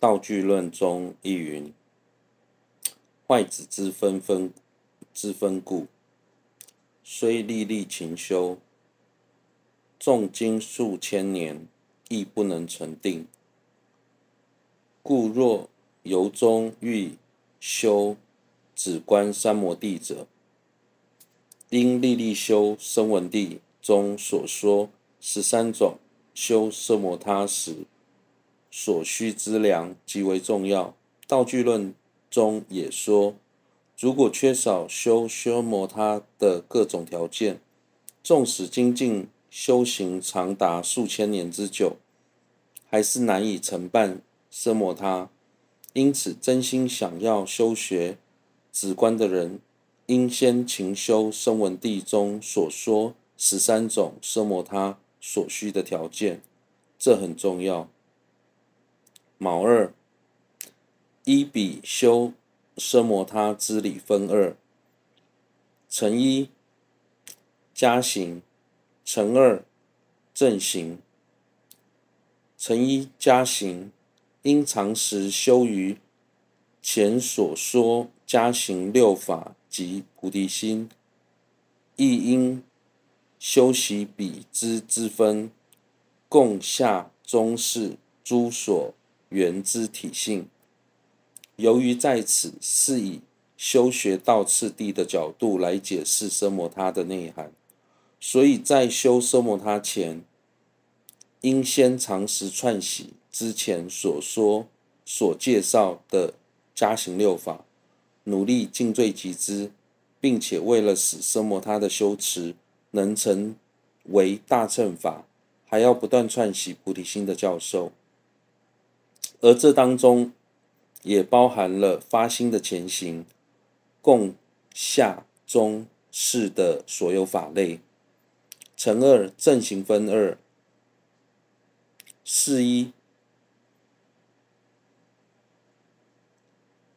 道具论中亦云：“坏子之分分之分故，虽历历勤修，诵经数千年，亦不能成定。故若由衷欲修止观三摩地者，应历历修声闻地中所说十三种修奢摩他时。”所需资粮极为重要。道具论中也说，如果缺少修修摩他的各种条件，纵使精进修行长达数千年之久，还是难以成办奢摩他。因此，真心想要修学止观的人，应先勤修声闻地中所说十三种奢摩他所需的条件，这很重要。卯二，一比修奢摩他之理分二：乘一加行，乘二正行。乘一加行，应常时修于前所说加行六法及菩提心，亦应修习彼之支分，共下中士诸所缘之体性，由于在此是以修学道次第的角度来解释奢摩他的内涵，所以在修奢摩他前，应先常时串习之前所说所介绍的加行六法，努力尽最极之，并且为了使奢摩他的修持能成为大乘法，还要不断串习菩提心的教授。而这当中也包含了发心的前行、共下中士的所有法类。乘二正行分二：是一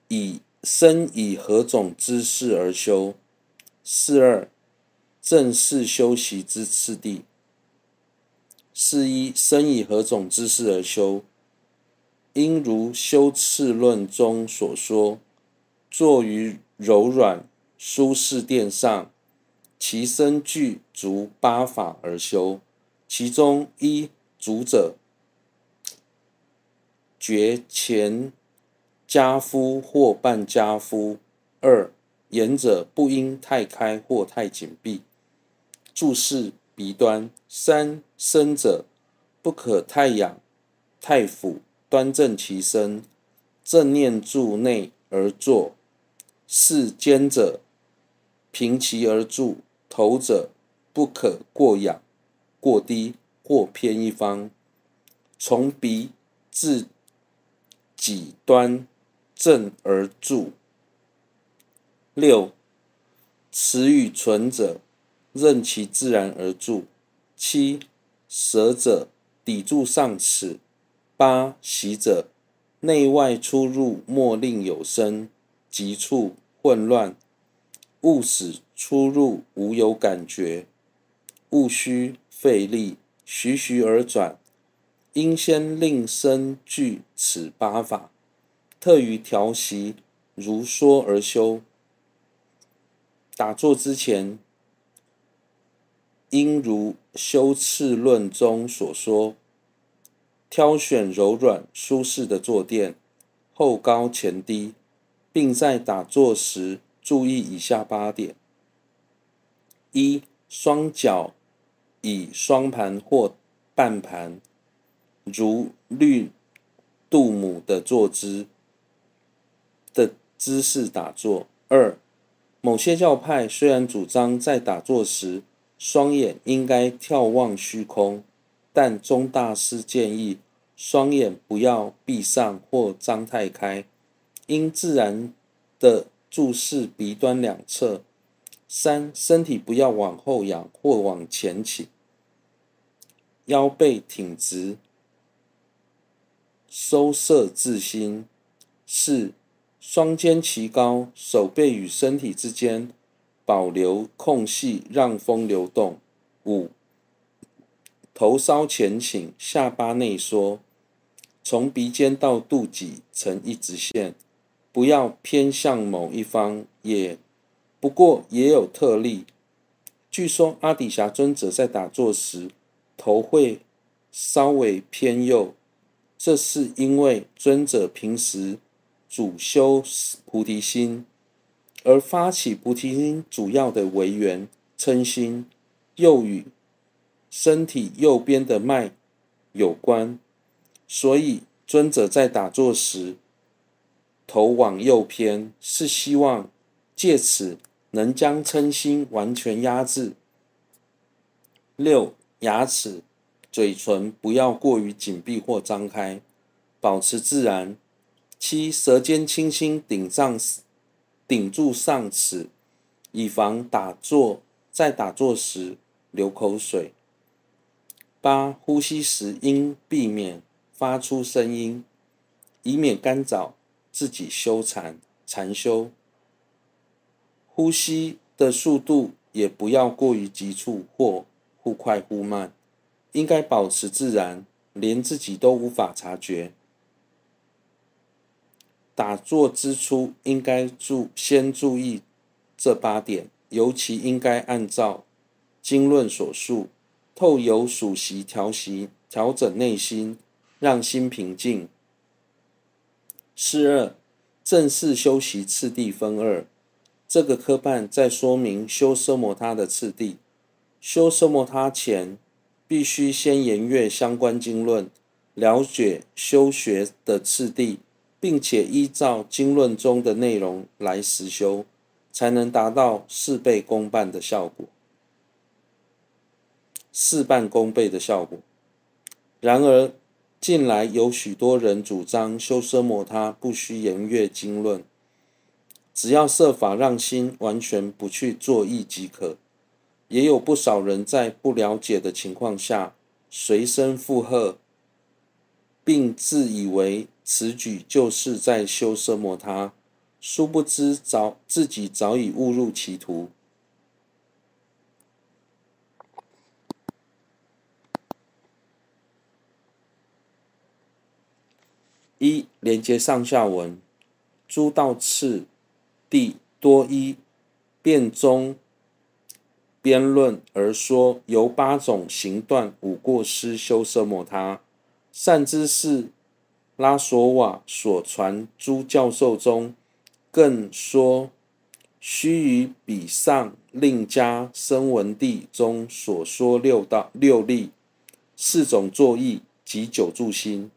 以身以何种姿势而修；是二正式修习之次第。是一身以何种姿势而修？应如修次论中所说，坐于柔软舒适垫上，其身具足八法而修。其中一足者，觉前家夫或半家夫；二言者不应太开或太紧闭，注视鼻端；三身者不可太仰太俯。端正其身，正念住内而坐；四肩者平齐而住；头者不可过仰、过低或偏一方。从鼻至脊端正而住。六齿与唇者任其自然而住。七舌者抵住上齿。八习者，内外出入莫令有声、急促、混乱，勿使出入无有感觉，勿需费力，徐徐而转。应先令身具此八法，特于调息如说而修。打坐之前，应如修次论中所说。挑选柔软舒适的坐垫，后高前低，并在打坐时注意以下八点：一、双脚以双盘或半盘，如绿度母的坐姿的姿势打坐；二、某些教派虽然主张在打坐时双眼应该眺望虚空。但钟大师建议，双眼不要闭上或张太开，应自然的注视鼻端两侧。三、身体不要往后仰或往前倾，腰背挺直，收摄自心。四、双肩齐高，手背与身体之间保留空隙，让风流动。五、头稍前倾，下巴内缩，从鼻尖到肚脐成一直线，不要偏向某一方。也不过也有特例，据说阿底峡尊者在打坐时，头会稍微偏右，这是因为尊者平时主修菩提心，而发起菩提心主要的为缘嗔心，又与身体右边的脉有关，所以尊者在打坐时头往右偏，是希望借此能将嗔心完全压制。六、牙齿、嘴唇不要过于紧闭或张开，保持自然。七、舌尖轻轻顶上顶住上齿，以防打坐在打坐时流口水。八、呼吸时应避免发出声音，以免干扰自己修禅禅修。呼吸的速度也不要过于急促或忽快忽慢，应该保持自然，连自己都无法察觉。打坐之初应该注先注意这八点，尤其应该按照经论所述。透由数息调息，调整内心，让心平静。四二正式修习次第分二，这个科判在说明修奢摩他的次第。修奢摩他前，必须先研阅相关经论，了解修学的次第，并且依照经论中的内容来实修，才能达到事倍功半的效果。事半功倍的效果。然而，近来有许多人主张修奢摩他不需言阅经论，只要设法让心完全不去作意即可。也有不少人在不了解的情况下随声附和，并自以为此举就是在修奢摩他，殊不知早自己早已误入歧途。一连接上下文，诸道次第多依辩中边论而说，由八种行断五过失修奢摩他。善知识拉索瓦所传诸教授中，更说须于彼上另加声闻地中所说六道六力、四种作意及九住心。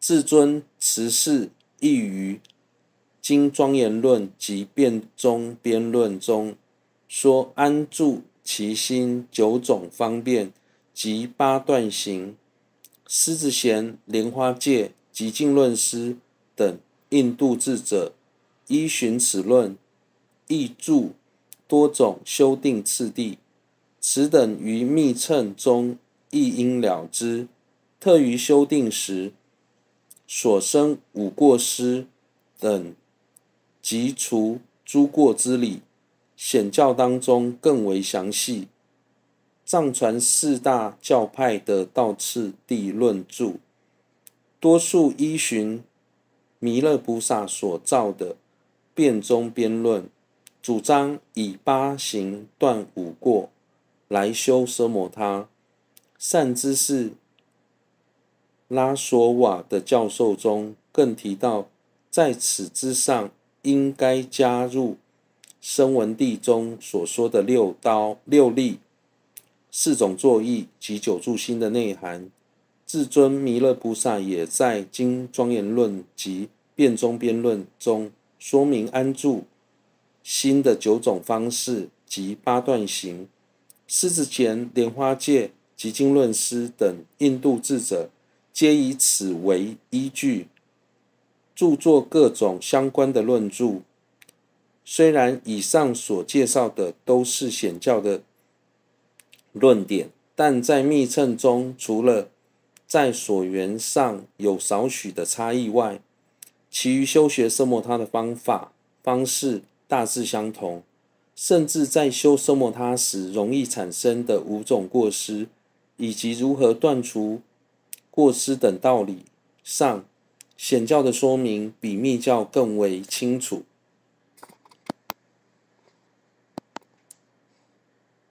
至尊慈氏亦于《经庄严论》及《辩中边论》中说，安住其心九种方便及八段行。狮子贤、莲花戒及净论师等印度智者依循此论，亦著多种修定次第。此等于密乘中亦应了知，特于修定时。所生五过失等，及除诸过之理，显教当中更为详细。藏传四大教派的道次第论著，多数依循弥勒菩萨所造的辩中边论，主张以八行断五过来修奢摩他。善知识。拉索瓦的教授中更提到，在此之上应该加入声闻地中所说的六刀六力、四种作意及九住心的内涵。至尊弥勒菩萨也在《经庄严论》及《辩中辩论》中说明安住心的九种方式及八段行。狮子贤、莲花戒及经论师等印度智者。皆以此为依据，著作各种相关的论著。虽然以上所介绍的都是显教的论点，但在密乘中，除了在所缘上有少许的差异外，其余修学奢摩他的方法方式大致相同，甚至在修奢摩他时容易产生的五种过失，以及如何断除。过失等道理上，显教的说明比密教更为清楚。